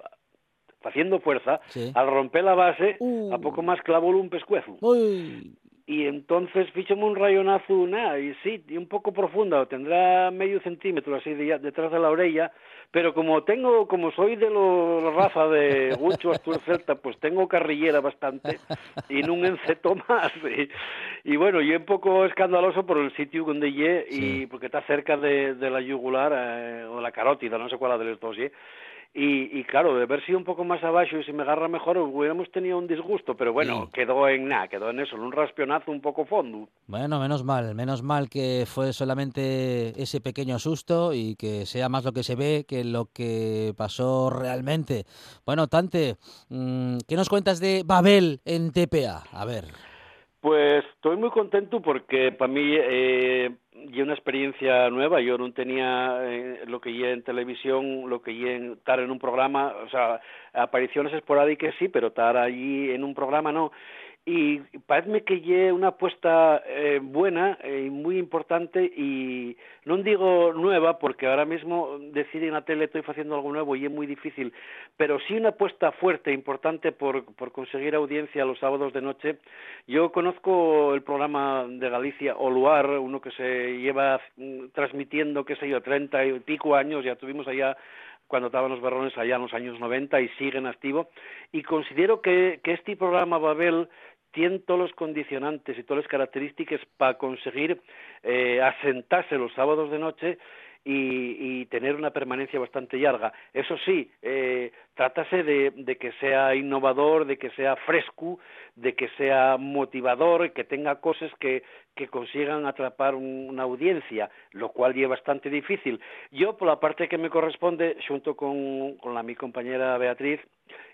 haciendo fuerza, al romper la base, uh. a poco más clavó un pescuezo. Y entonces fichóme un rayonazo, nada, y sí, y un poco profunda, tendrá medio centímetro así detrás de la orella, pero como tengo, como soy de la raza de Gucho Astur Celta, pues tengo carrillera bastante y no enceto más. Y, bueno, y un poco escandaloso por el sitio donde llegué y porque está cerca de, la yugular eh, o la carótida, no sé cuál de los dos, y, y, claro, de haber sido un poco más abajo y si me agarra mejor, hubiéramos tenido un disgusto, pero bueno, quedó en nada, quedó en eso, en un raspionazo un poco fondo. Bueno, menos mal, menos mal que fue solamente ese pequeño susto y que sea más lo que se ve que lo que pasó realmente. Bueno, Tante, mm, ¿qué nos cuentas de Babel en TPA? A ver. Pues estoy muy contento porque para mí eh, y una experiencia nueva. Yo no tenía eh, lo que ya en televisión, lo que ya en estar en un programa, o sea, apariciones esporádicas sí, pero estar allí en un programa no. Y parece que lle una apuesta eh, buena y eh, muy importante y no digo nueva porque ahora mismo decir en la tele estoy haciendo algo nuevo y es muy difícil pero sí una apuesta fuerte importante por, por conseguir audiencia los sábados de noche. Yo conozco el programa de Galicia Oluar uno que se lleva mm, transmitiendo qué sé yo treinta y pico años ya tuvimos allá cuando estaban los barrones allá en los años 90 y siguen activo. Y considero que, que este programa Babel tiene todos los condicionantes y todas las características para conseguir eh, asentarse los sábados de noche y, tener una permanencia bastante larga. Eso sí, eh, trátase de, que sea innovador, de que sea fresco, de que sea motivador, que tenga cosas que, que consigan atrapar una audiencia, lo cual es bastante difícil. Yo, por la parte que me corresponde, junto con, con la, mi compañera Beatriz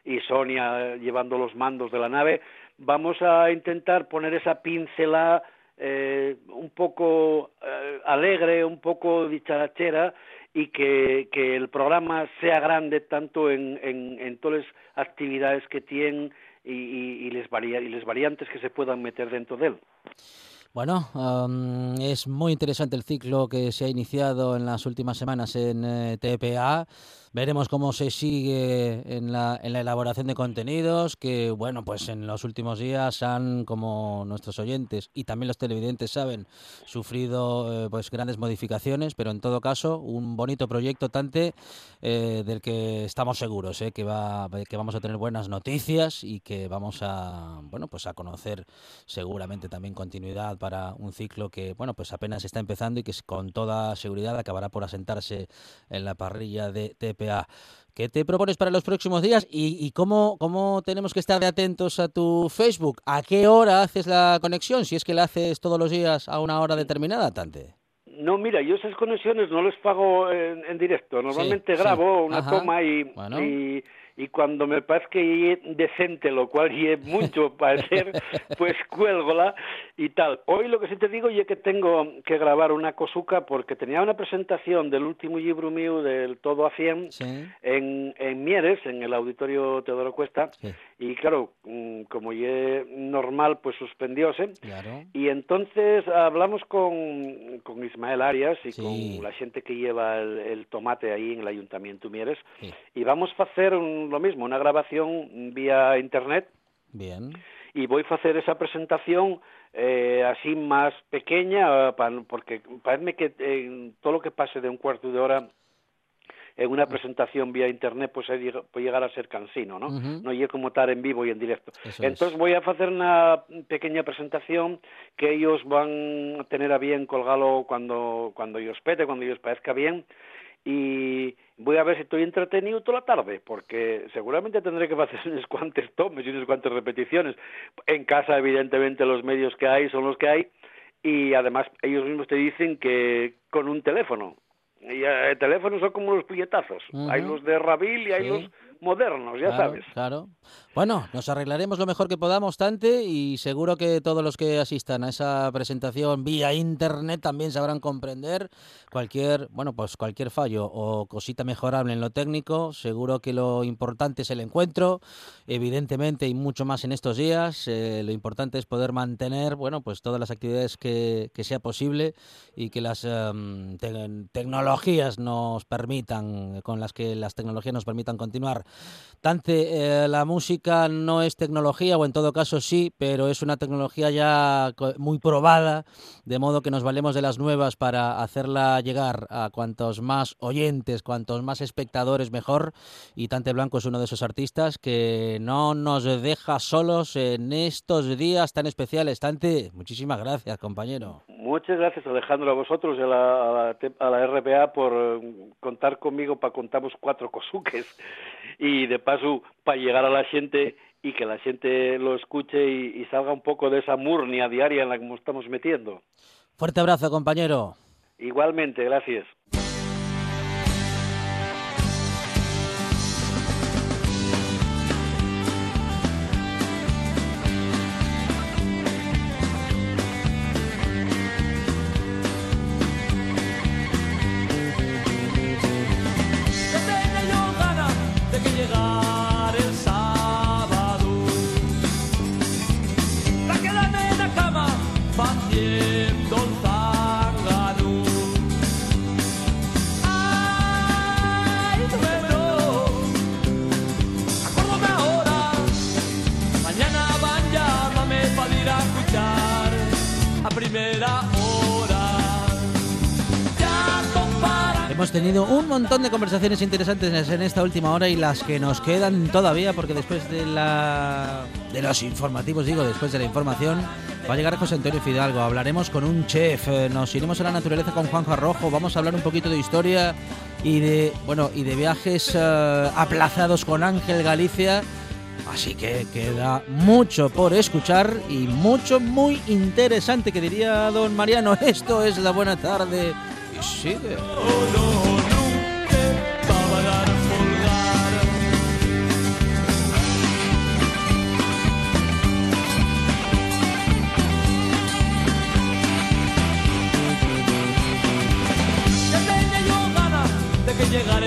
y Sonia llevando los mandos de la nave, vamos a intentar poner esa pincelada eh, un poco eh, alegre, un poco dicharachera y que, que, el programa sea grande tanto en, en, todas las actividades que tiene y, y, y, les varia, y les variantes que se puedan meter dentro de él. Bueno, um, es muy interesante el ciclo que se ha iniciado en las últimas semanas en eh, TPA. Veremos cómo se sigue en la, en la elaboración de contenidos, que bueno, pues en los últimos días han, como nuestros oyentes y también los televidentes saben, sufrido eh, pues grandes modificaciones, pero en todo caso un bonito proyecto Tante eh, del que estamos seguros, eh, que va, que vamos a tener buenas noticias y que vamos a bueno pues a conocer seguramente también continuidad para un ciclo que bueno pues apenas está empezando y que con toda seguridad acabará por asentarse en la parrilla de TP ¿Qué te propones para los próximos días y, cómo, cómo, tenemos que estar de atentos a tu Facebook? ¿A qué hora haces la conexión? Si es que la haces todos los días a una hora determinada, Tante. No, mira, yo esas conexiones no las pago en, directo. Normalmente grabo una toma y, y y cuando me parece que es decente, lo cual es mucho parecer, pues cuélgola y tal. Hoy lo que sí te digo es que tengo que grabar una cosuca porque tenía una presentación del último libro mío del Todo a 100 en, en Mieres, en el auditorio Teodoro Cuesta, y claro, mm, como es normal, pues suspendióse. Y entonces hablamos con, con Ismael Arias y con la gente que lleva el, tomate ahí en el Ayuntamiento Mieres, y vamos a hacer lo mismo, una grabación vía Internet. Bien. Y voy a hacer esa presentación eh, así más pequeña, porque parece que eh, todo lo que pase de un cuarto de hora en una presentación vía internet pues puede llegar a ser cansino, ¿no? No y como estar en vivo y en directo. Entonces voy a hacer una pequeña presentación que ellos van a tener a bien colgarlo cuando cuando ellos pete, cuando ellos parezca bien y voy a ver si estoy entretenido toda la tarde, porque seguramente tendré que hacer unos cuantos tomes y unas cuantas repeticiones. En casa, evidentemente, los medios que hay son los que hay, y además ellos mismos te dicen que con un teléfono, y eh, teléfonos son como los puñetazos. Hay los de Rabil y hay los modernos, ya sabes. Claro. Bueno, nos arreglaremos lo mejor que podamos, Tante, y seguro que todos los que asistan a esa presentación vía internet también sabrán comprender cualquier, bueno, pues cualquier fallo o cosita mejorable en lo técnico. Seguro que lo importante es el encuentro, evidentemente, y mucho más en estos días. Eh, lo importante es poder mantener, bueno, pues todas las actividades que, sea posible y que las em, tecnologías nos permitan, con las que las tecnologías nos permitan continuar. Tante, eh, la música no es tecnología, o en todo caso sí, pero es una tecnología ya muy probada, de modo que nos valemos de las nuevas para hacerla llegar a cuantos más oyentes, cuantos más espectadores mejor. Y Tante Blanco es uno de esos artistas que no nos deja solos en estos días tan especiales. Tante, muchísimas gracias, compañero. Muchas gracias, Alejandro, a vosotros y a la, a la, RPA por eh, contar conmigo para contamos cuatro cosuques y de paso para llegar a la gente y que la gente lo escuche y, salga un poco de esa murnia diaria en la que nos estamos metiendo. Fuerte abrazo, compañero. Igualmente, gracias. Montón de conversaciones interesantes en esta última hora y las que nos quedan todavía, porque después de la de los informativos, digo, después de la información, va a llegar José Antonio Fidalgo. Hablaremos con un chef, eh, nos iremos a la naturaleza con Juanjo Arrojo, vamos a hablar un poquito de historia y de bueno y de viajes eh, aplazados con Ángel Galicia. Así que queda mucho por escuchar y mucho muy interesante que diría don Mariano. Esto es la buena tarde y sigue. Llegar el fin.